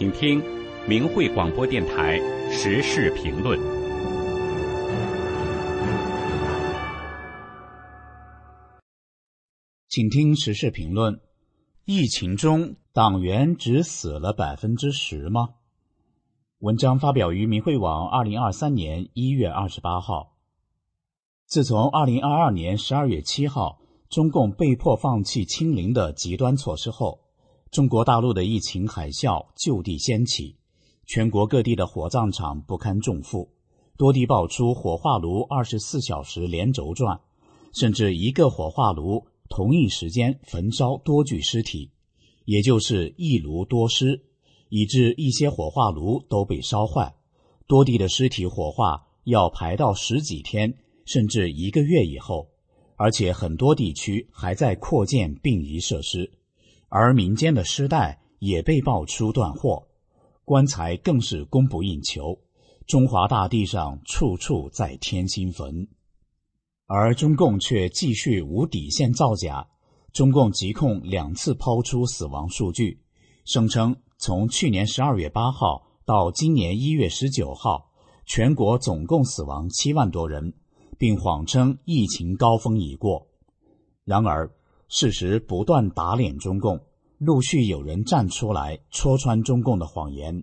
请听明慧广播电台时事评论。请听时事评论：疫情中党员只死了百分之十吗？文章发表于明慧网，二零二三年一月二十八号。自从二零二二年十二月七号，中共被迫放弃清零的极端措施后，中国大陆的疫情海啸就地掀起，全国各地的火葬场不堪重负，多地爆出火化炉二十四小时连轴转，甚至一个火化炉同一时间焚烧多具尸体，也就是一炉多尸，以致一些火化炉都被烧坏，多地的尸体火化要排到十几天。甚至一个月以后，而且很多地区还在扩建殡仪设施，而民间的尸袋也被爆出断货，棺材更是供不应求。中华大地上处处在添新坟，而中共却继续无底线造假。中共疾控两次抛出死亡数据，声称从去年十二月八号到今年一月十九号，全国总共死亡七万多人。并谎称疫情高峰已过，然而事实不断打脸中共，陆续有人站出来戳穿中共的谎言。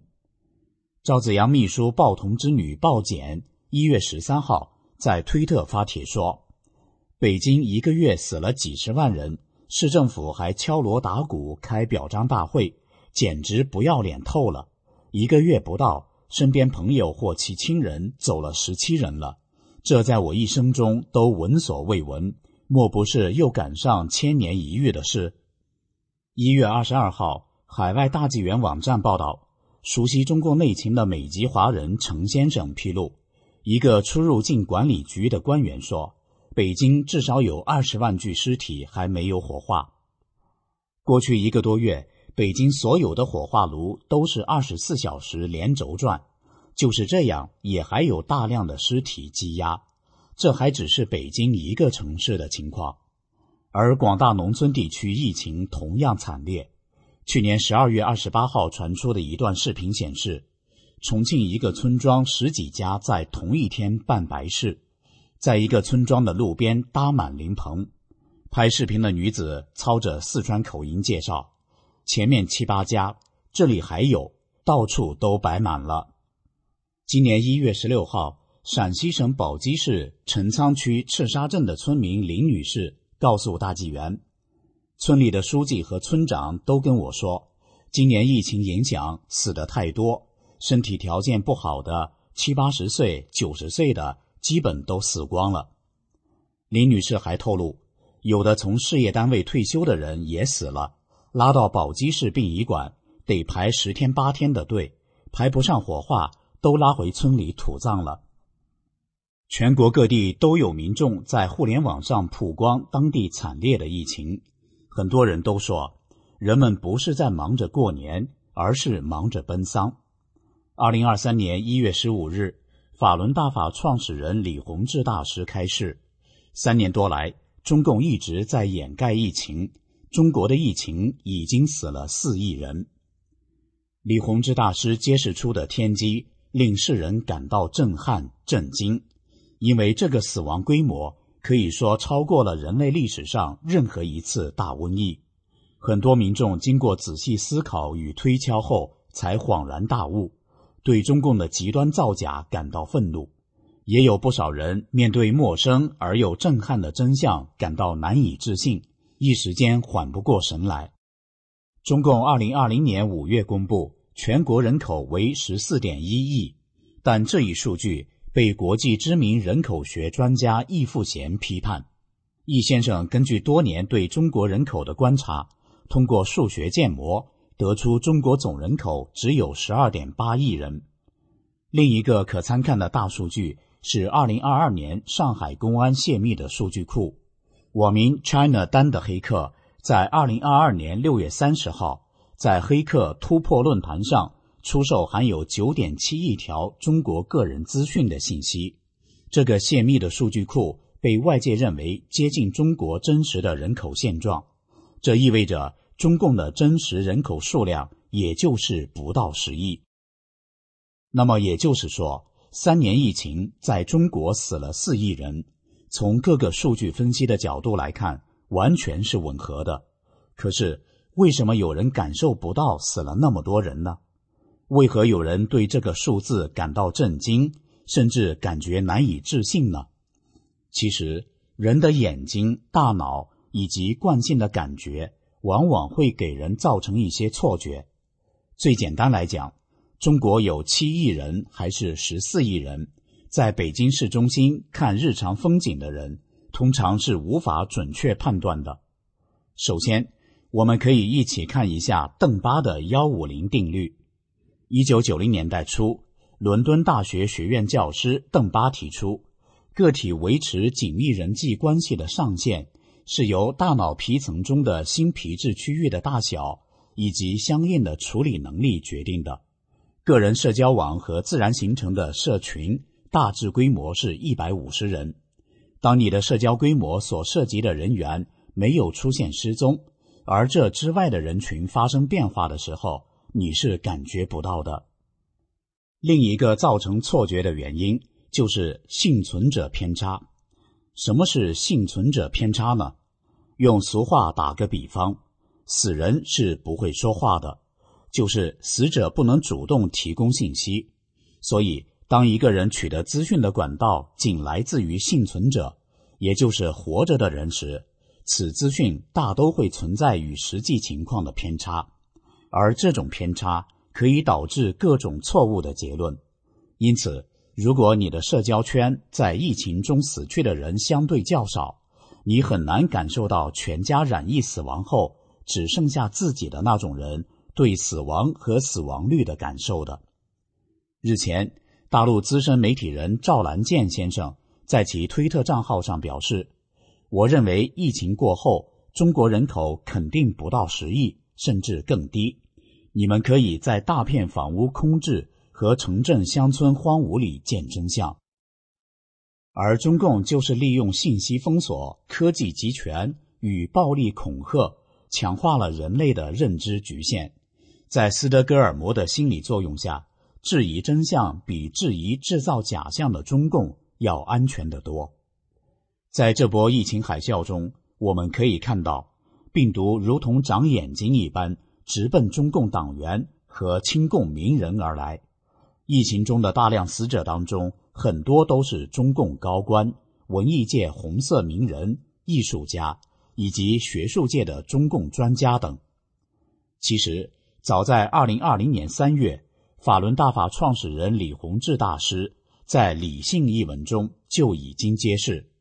赵子阳秘书鲍同之女鲍简一月十三号在推特发帖说：“北京一个月死了几十万人，市政府还敲锣打鼓开表彰大会，简直不要脸透了。一个月不到，身边朋友或其亲人走了十七人了。”这在我一生中都闻所未闻，莫不是又赶上千年一遇的事？一月二十二号，海外大纪元网站报道，熟悉中共内情的美籍华人程先生披露，一个出入境管理局的官员说，北京至少有二十万具尸体还没有火化。过去一个多月，北京所有的火化炉都是二十四小时连轴转。就是这样，也还有大量的尸体积压。这还只是北京一个城市的情况，而广大农村地区疫情同样惨烈。去年十二月二十八号传出的一段视频显示，重庆一个村庄十几家在同一天办白事，在一个村庄的路边搭满灵棚。拍视频的女子操着四川口音介绍：“前面七八家，这里还有，到处都摆满了。”今年一月十六号，陕西省宝鸡市陈仓区赤沙镇的村民林女士告诉大纪元，村里的书记和村长都跟我说，今年疫情影响死的太多，身体条件不好的七八十岁、九十岁的基本都死光了。林女士还透露，有的从事业单位退休的人也死了，拉到宝鸡市殡仪馆得排十天八天的队，排不上火化。都拉回村里土葬了。全国各地都有民众在互联网上曝光当地惨烈的疫情，很多人都说，人们不是在忙着过年，而是忙着奔丧。二零二三年一月十五日，法轮大法创始人李洪志大师开示：三年多来，中共一直在掩盖疫情，中国的疫情已经死了四亿人。李洪志大师揭示出的天机。令世人感到震撼、震惊，因为这个死亡规模可以说超过了人类历史上任何一次大瘟疫。很多民众经过仔细思考与推敲后，才恍然大悟，对中共的极端造假感到愤怒。也有不少人面对陌生而又震撼的真相感到难以置信，一时间缓不过神来。中共二零二零年五月公布。全国人口为十四点一亿，但这一数据被国际知名人口学专家易富贤批判。易先生根据多年对中国人口的观察，通过数学建模得出中国总人口只有十二点八亿人。另一个可参看的大数据是二零二二年上海公安泄密的数据库。网名 China 丹的黑客在二零二二年六月三十号。在黑客突破论坛上出售含有九点七亿条中国个人资讯的信息，这个泄密的数据库被外界认为接近中国真实的人口现状。这意味着中共的真实人口数量也就是不到十亿。那么也就是说，三年疫情在中国死了四亿人。从各个数据分析的角度来看，完全是吻合的。可是，为什么有人感受不到死了那么多人呢？为何有人对这个数字感到震惊，甚至感觉难以置信呢？其实，人的眼睛、大脑以及惯性的感觉，往往会给人造成一些错觉。最简单来讲，中国有七亿人还是十四亿人？在北京市中心看日常风景的人，通常是无法准确判断的。首先，我们可以一起看一下邓巴的幺五零定律。一九九零年代初，伦敦大学学院教师邓巴提出，个体维持紧密人际关系的上限是由大脑皮层中的新皮质区域的大小以及相应的处理能力决定的。个人社交网和自然形成的社群。大致规模是一百五十人。当你的社交规模所涉及的人员没有出现失踪，而这之外的人群发生变化的时候，你是感觉不到的。另一个造成错觉的原因就是幸存者偏差。什么是幸存者偏差呢？用俗话打个比方，死人是不会说话的，就是死者不能主动提供信息，所以。当一个人取得资讯的管道仅来自于幸存者，也就是活着的人时，此资讯大都会存在与实际情况的偏差，而这种偏差可以导致各种错误的结论。因此，如果你的社交圈在疫情中死去的人相对较少，你很难感受到全家染疫死亡后只剩下自己的那种人对死亡和死亡率的感受的。日前。大陆资深媒体人赵兰健先生在其推特账号上表示：“我认为疫情过后，中国人口肯定不到十亿，甚至更低。你们可以在大片房屋空置和城镇乡村荒芜里见真相。而中共就是利用信息封锁、科技集权与暴力恐吓，强化了人类的认知局限，在斯德哥尔摩的心理作用下。”质疑真相比质疑制造假象的中共要安全得多。在这波疫情海啸中，我们可以看到，病毒如同长眼睛一般直奔中共党员和亲共名人而来。疫情中的大量死者当中，很多都是中共高官、文艺界红色名人、艺术家以及学术界的中共专家等。其实，早在二零二零年三月。法轮大法创始人李洪志大师在《理性》一文中就已经揭示，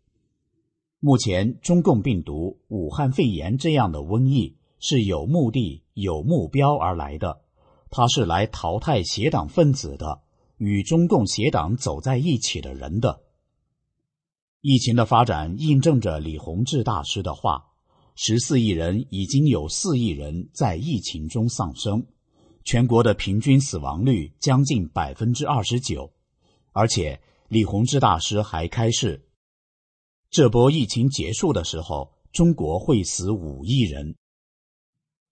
目前中共病毒武汉肺炎这样的瘟疫是有目的、有目标而来的，他是来淘汰邪党分子的，与中共邪党走在一起的人的。疫情的发展印证着李洪志大师的话：十四亿人已经有四亿人在疫情中丧生。全国的平均死亡率将近百分之二十九，而且李洪志大师还开示，这波疫情结束的时候，中国会死五亿人。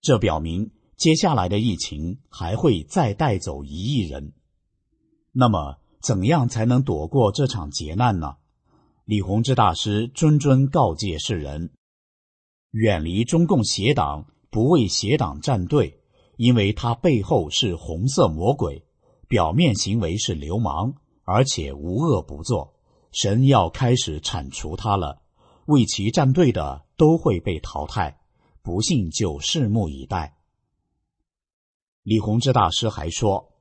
这表明接下来的疫情还会再带走一亿人。那么，怎样才能躲过这场劫难呢？李洪志大师谆谆告诫世人：远离中共邪党，不为邪党站队。因为他背后是红色魔鬼，表面行为是流氓，而且无恶不作。神要开始铲除他了，为其站队的都会被淘汰。不信就拭目以待。李洪志大师还说，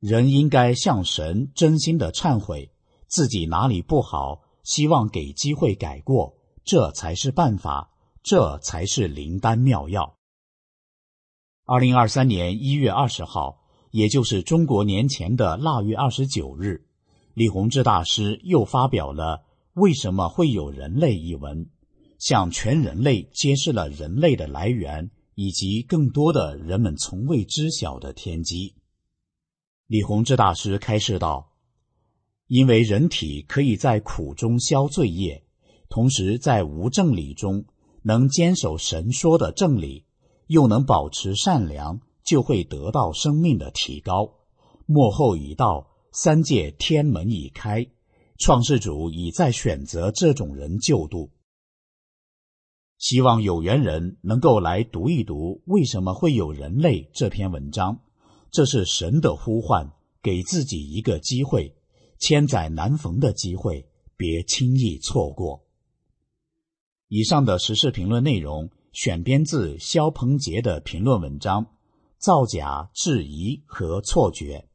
人应该向神真心的忏悔，自己哪里不好，希望给机会改过，这才是办法，这才是灵丹妙药。二零二三年一月二十号，也就是中国年前的腊月二十九日，李洪志大师又发表了《为什么会有人类》一文，向全人类揭示了人类的来源以及更多的人们从未知晓的天机。李洪志大师开示道：“因为人体可以在苦中消罪业，同时在无正理中能坚守神说的正理。”又能保持善良，就会得到生命的提高。末后已到，三界天门已开，创世主已在选择这种人救度。希望有缘人能够来读一读为什么会有人类这篇文章，这是神的呼唤，给自己一个机会，千载难逢的机会，别轻易错过。以上的时事评论内容选编自肖鹏杰的评论文章《造假、质疑和错觉》。